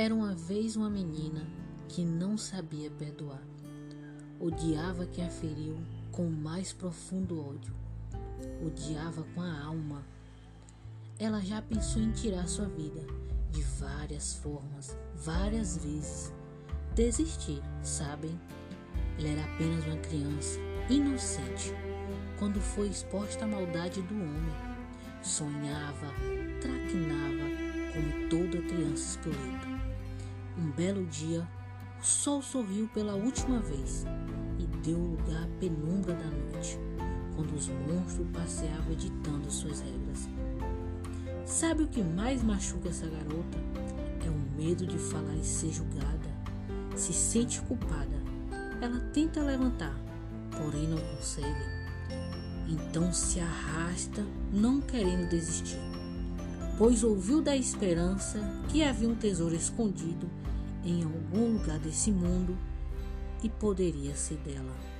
Era uma vez uma menina que não sabia perdoar. Odiava quem a feriu com o mais profundo ódio. Odiava com a alma. Ela já pensou em tirar sua vida de várias formas, várias vezes. Desistir, sabem? Ela era apenas uma criança, inocente, quando foi exposta à maldade do homem. Sonhava, traquinava como toda criança espoleta. Belo dia, o sol sorriu pela última vez e deu lugar à penumbra da noite, quando os monstros passeavam ditando suas regras. Sabe o que mais machuca essa garota? É o medo de falar e ser julgada. Se sente culpada. Ela tenta levantar, porém não consegue. Então se arrasta, não querendo desistir, pois ouviu da esperança que havia um tesouro escondido em algum lugar desse mundo e poderia ser dela.